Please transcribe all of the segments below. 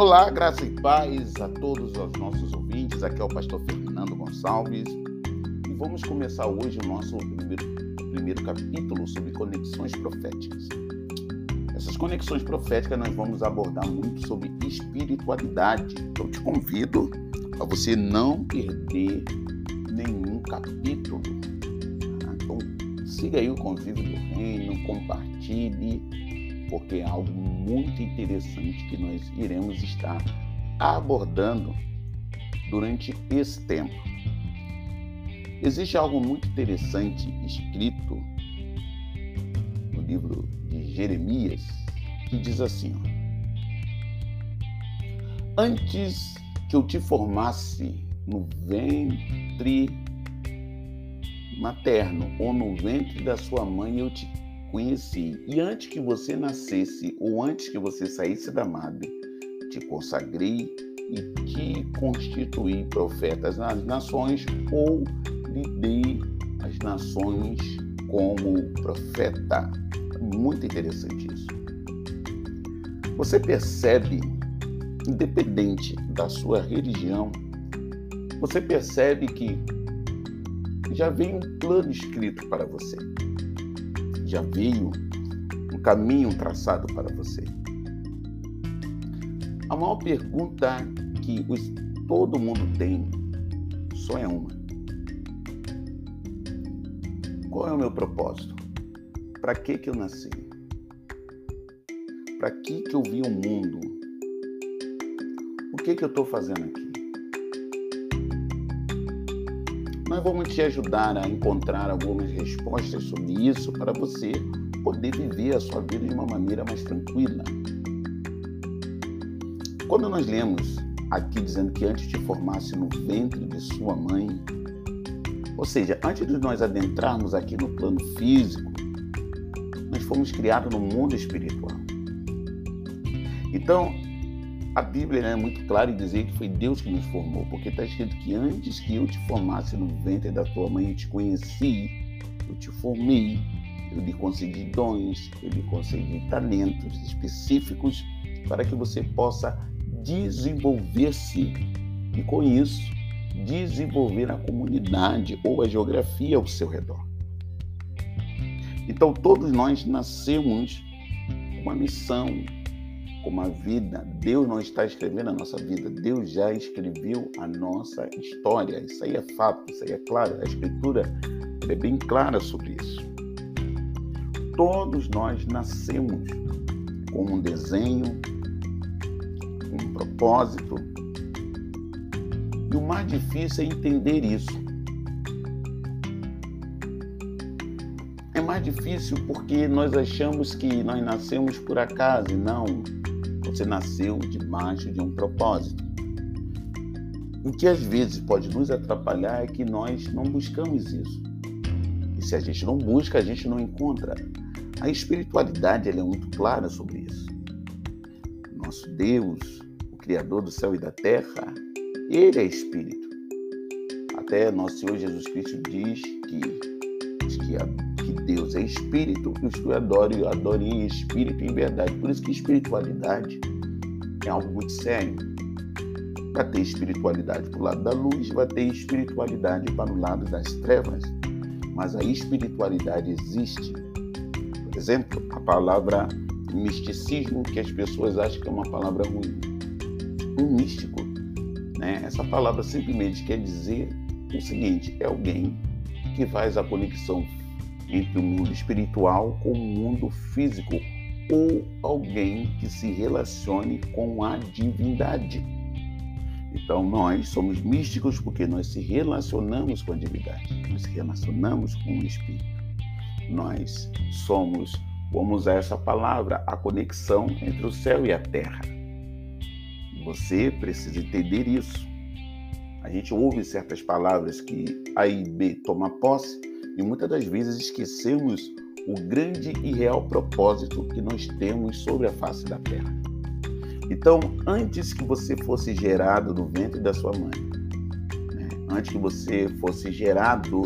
Olá, graça e paz a todos os nossos ouvintes. Aqui é o pastor Fernando Gonçalves e vamos começar hoje o nosso primeiro, primeiro capítulo sobre conexões proféticas. Essas conexões proféticas nós vamos abordar muito sobre espiritualidade. Eu te convido a você não perder nenhum capítulo. Então, siga aí o convívio do reino, compartilhe porque é algo muito interessante que nós iremos estar abordando durante esse tempo. Existe algo muito interessante escrito no livro de Jeremias que diz assim: ó, Antes que eu te formasse no ventre materno ou no ventre da sua mãe, eu te conheci. E antes que você nascesse ou antes que você saísse da madre, te consagrei e te constituí profetas nas nações ou lhe dei as nações como profeta. Muito interessante isso. Você percebe, independente da sua religião, você percebe que já vem um plano escrito para você já veio um caminho traçado para você. A maior pergunta que os, todo mundo tem só é uma: Qual é o meu propósito? Para que que eu nasci? Para que que eu vi o mundo? O que que eu estou fazendo aqui? Nós vamos te ajudar a encontrar algumas respostas sobre isso para você poder viver a sua vida de uma maneira mais tranquila. Quando nós lemos aqui dizendo que antes te formasse no ventre de sua mãe, ou seja, antes de nós adentrarmos aqui no plano físico, nós fomos criados no mundo espiritual. Então, a Bíblia é muito clara em dizer que foi Deus que nos formou, porque está escrito que antes que eu te formasse no ventre da tua mãe, eu te conheci, eu te formei, eu lhe concedi dons, eu lhe concedi talentos específicos para que você possa desenvolver-se e, com isso, desenvolver a comunidade ou a geografia ao seu redor. Então, todos nós nascemos com uma missão, como a vida, Deus não está escrevendo a nossa vida, Deus já escreveu a nossa história. Isso aí é fato, isso aí é claro. A Escritura é bem clara sobre isso. Todos nós nascemos com um desenho, um propósito. E o mais difícil é entender isso. É mais difícil porque nós achamos que nós nascemos por acaso e não você nasceu debaixo de um propósito. O que às vezes pode nos atrapalhar é que nós não buscamos isso. E se a gente não busca, a gente não encontra. A espiritualidade é muito clara sobre isso. Nosso Deus, o Criador do céu e da terra, Ele é Espírito. Até nosso Senhor Jesus Cristo diz que, diz que a Deus é espírito e os que o adorem, adorem em espírito e verdade. Por isso que espiritualidade é algo muito sério. Vai ter espiritualidade para o lado da luz, vai ter espiritualidade para o lado das trevas. Mas a espiritualidade existe. Por exemplo, a palavra misticismo, que as pessoas acham que é uma palavra ruim. Um místico, né? essa palavra simplesmente quer dizer o seguinte: é alguém que faz a conexão entre o mundo espiritual com o mundo físico ou alguém que se relacione com a divindade. Então nós somos místicos porque nós se relacionamos com a divindade, nós se relacionamos com o espírito. Nós somos, vamos usar essa palavra, a conexão entre o céu e a terra. Você precisa entender isso. A gente ouve certas palavras que A e B toma posse, e muitas das vezes esquecemos o grande e real propósito que nós temos sobre a face da terra. Então, antes que você fosse gerado no ventre da sua mãe, né? antes que você fosse gerado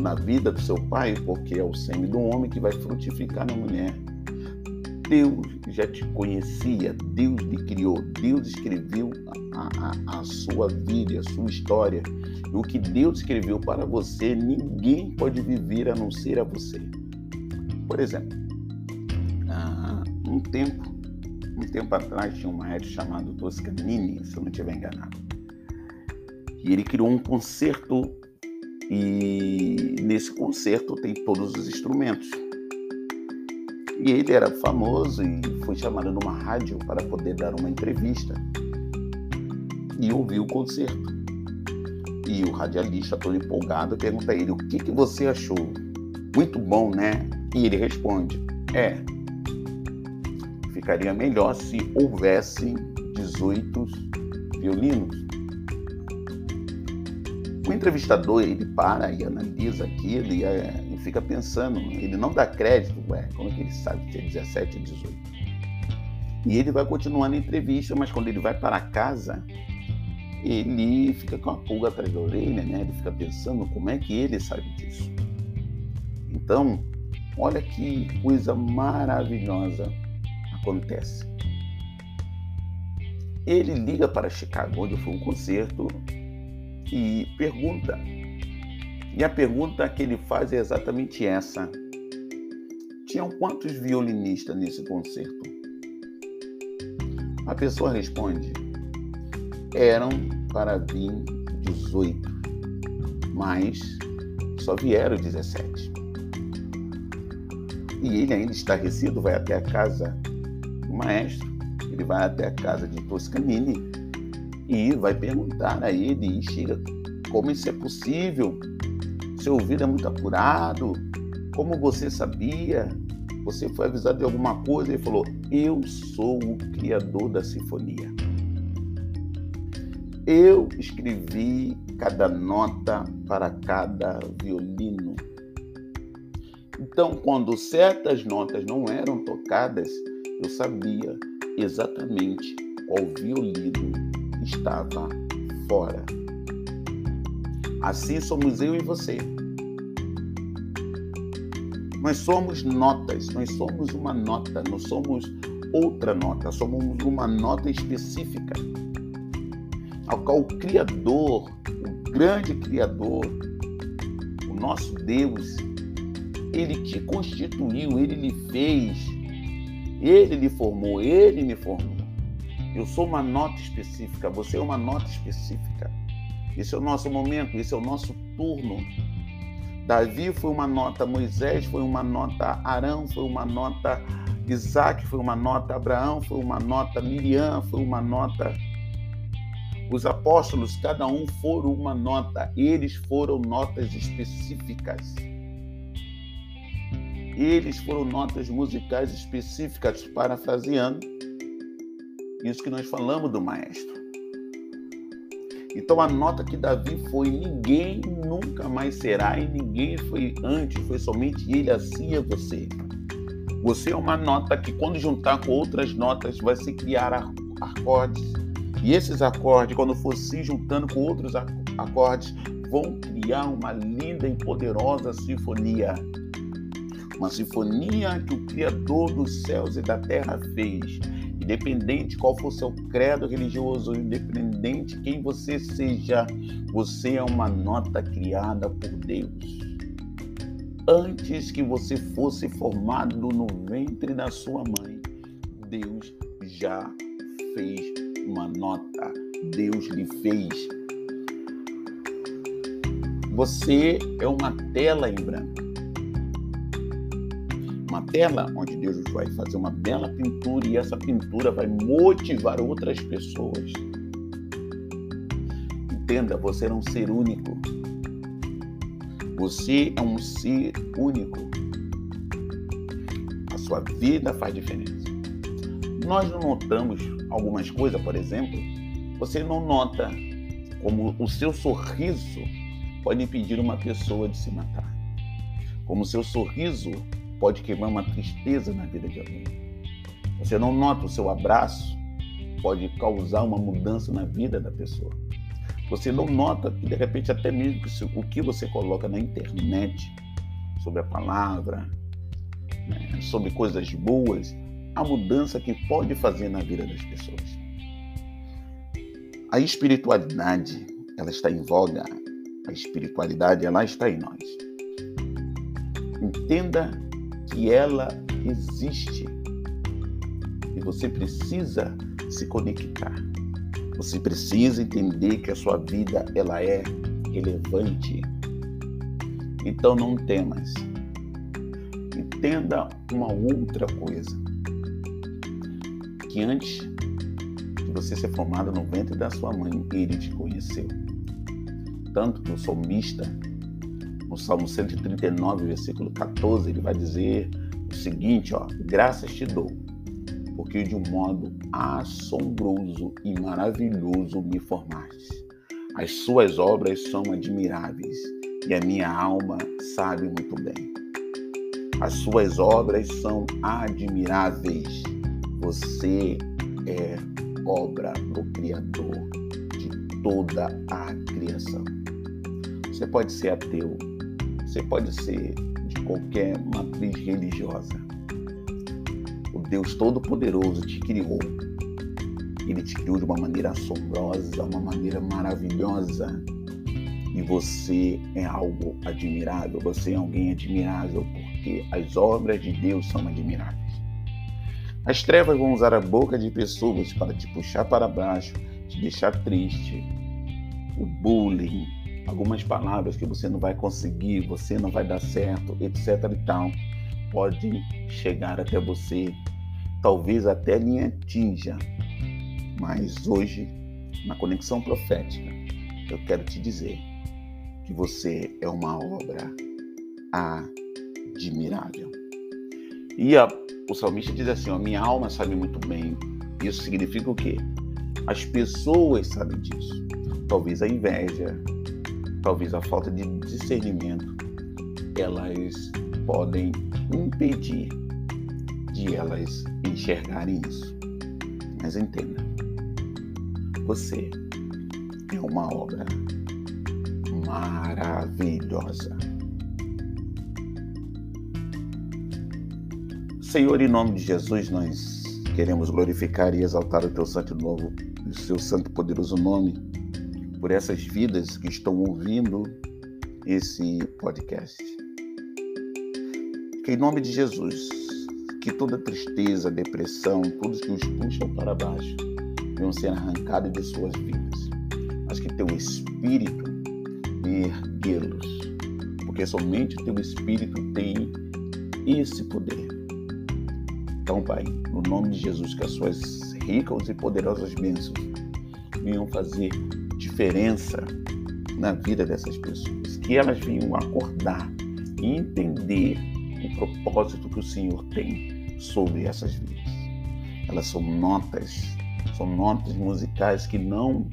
na vida do seu pai, porque é o sêmen do homem que vai frutificar na mulher, Deus já te conhecia, Deus lhe criou, Deus escreveu a, a, a, sua vida, a sua história. O que Deus escreveu para você, ninguém pode viver a não ser a você. Por exemplo, um tempo, um tempo atrás tinha um maestro chamado Toscanini, se eu não estiver enganado. E ele criou um concerto e nesse concerto tem todos os instrumentos. E ele era famoso e foi chamado numa rádio para poder dar uma entrevista. E ouviu o concerto. E o radialista, todo empolgado, pergunta a ele: O que, que você achou? Muito bom, né? E ele responde: É. Ficaria melhor se houvesse 18 violinos. O entrevistador ele para e analisa aquilo e, é, fica pensando, ele não dá crédito, ué, como é que ele sabe que é 17 e 18? E ele vai continuar na entrevista, mas quando ele vai para casa, ele fica com a pulga atrás da orelha, né? Ele fica pensando como é que ele sabe disso. Então, olha que coisa maravilhosa acontece. Ele liga para Chicago, onde foi um concerto, e pergunta. E a pergunta que ele faz é exatamente essa: Tinham quantos violinistas nesse concerto? A pessoa responde: Eram para vir 18, mas só vieram 17. E ele, ainda estarrecido, vai até a casa do maestro, ele vai até a casa de Toscanini e vai perguntar a ele e chega como isso é possível? Seu ouvido é muito apurado? Como você sabia? Você foi avisado de alguma coisa? Ele falou: Eu sou o criador da sinfonia. Eu escrevi cada nota para cada violino. Então, quando certas notas não eram tocadas, eu sabia exatamente qual violino estava fora. Assim somos eu e você. Nós somos notas, nós somos uma nota, nós somos outra nota, somos uma nota específica. Ao qual o Criador, o grande Criador, o nosso Deus, ele te constituiu, ele lhe fez, ele lhe formou, ele me formou. Eu sou uma nota específica, você é uma nota específica. Esse é o nosso momento, esse é o nosso turno. Davi foi uma nota, Moisés foi uma nota, Arão foi uma nota, Isaac foi uma nota, Abraão foi uma nota, Miriam foi uma nota. Os apóstolos, cada um foram uma nota, eles foram notas específicas. Eles foram notas musicais específicas, parafraseando isso que nós falamos do maestro. Então a nota que Davi foi, ninguém nunca mais será e ninguém foi antes, foi somente ele, assim é você. Você é uma nota que quando juntar com outras notas vai se criar acordes. E esses acordes, quando for se juntando com outros acordes, vão criar uma linda e poderosa sinfonia. Uma sinfonia que o Criador dos céus e da terra fez independente qual for seu credo religioso, independente quem você seja, você é uma nota criada por Deus. Antes que você fosse formado no ventre da sua mãe, Deus já fez uma nota. Deus lhe fez. Você é uma tela em branco uma tela onde Deus vai fazer uma bela pintura e essa pintura vai motivar outras pessoas. Entenda, você é um ser único. Você é um ser único. A sua vida faz diferença. Nós não notamos algumas coisas, por exemplo, você não nota como o seu sorriso pode impedir uma pessoa de se matar. Como o seu sorriso pode queimar uma tristeza na vida de alguém. Você não nota o seu abraço, pode causar uma mudança na vida da pessoa. Você não nota que, de repente, até mesmo o que você coloca na internet sobre a palavra, né, sobre coisas boas, a mudança que pode fazer na vida das pessoas. A espiritualidade, ela está em voga. A espiritualidade, ela está em nós. Entenda que ela existe e você precisa se conectar. Você precisa entender que a sua vida ela é relevante. Então não temas. Entenda uma outra coisa. Que antes de você ser formado no ventre da sua mãe, ele te conheceu. Tanto que o salmista, no Salmo 139, versículo 14, ele vai dizer o seguinte, ó: "Graças te dou, porque de um modo assombroso e maravilhoso me formaste. As suas obras são admiráveis e a minha alma sabe muito bem. As suas obras são admiráveis. Você é obra do Criador de toda a criação. Você pode ser ateu, você pode ser de qualquer matriz religiosa, Deus Todo-Poderoso te criou. Ele te criou de uma maneira assombrosa, uma maneira maravilhosa. E você é algo admirável, você é alguém admirável, porque as obras de Deus são admiráveis. As trevas vão usar a boca de pessoas para te puxar para baixo, te deixar triste. O bullying, algumas palavras que você não vai conseguir, você não vai dar certo, etc e tal, pode chegar até você talvez até me atinja. Mas hoje, na conexão profética, eu quero te dizer que você é uma obra admirável. E a, o salmista diz assim: ó, minha alma sabe muito bem. Isso significa o quê? As pessoas sabem disso. Talvez a inveja, talvez a falta de discernimento, elas podem impedir de elas enxergarem isso. Mas entenda, você é uma obra maravilhosa. Senhor, em nome de Jesus, nós queremos glorificar e exaltar o teu santo novo, o seu santo poderoso nome, por essas vidas que estão ouvindo esse podcast. Que em nome de Jesus, que toda tristeza, depressão, tudo que os puxam para baixo, venham ser arrancados de suas vidas. Mas que teu Espírito erguê-los, porque somente teu Espírito tem esse poder. Então, Pai, no nome de Jesus, que as suas ricas e poderosas bênçãos venham fazer diferença na vida dessas pessoas, que elas venham acordar e entender o propósito que o Senhor tem sobre essas vidas. Elas são notas, são notas musicais que não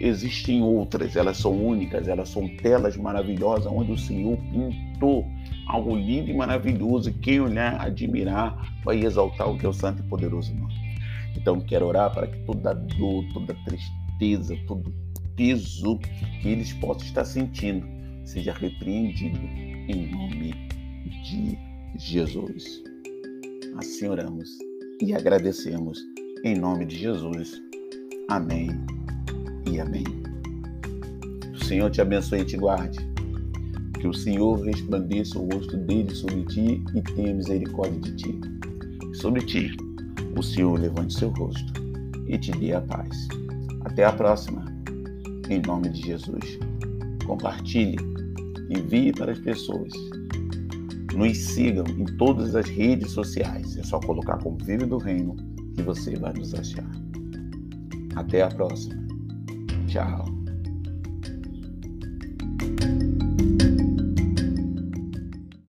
existem outras, elas são únicas, elas são telas maravilhosas onde o Senhor pintou algo lindo e maravilhoso. E quem olhar, admirar, vai exaltar o teu santo e poderoso nome. Então quero orar para que toda dor, toda tristeza, todo peso que eles possam estar sentindo seja repreendido em nome de Jesus. Assim oramos e agradecemos em nome de Jesus. Amém e amém. O Senhor te abençoe e te guarde. Que o Senhor resplandeça o rosto dele sobre ti e tenha misericórdia de ti. Sobre ti, o Senhor levante seu rosto e te dê a paz. Até a próxima. Em nome de Jesus. Compartilhe, envie para as pessoas nos sigam em todas as redes sociais. É só colocar Convívio do Reino que você vai nos achar. Até a próxima. Tchau.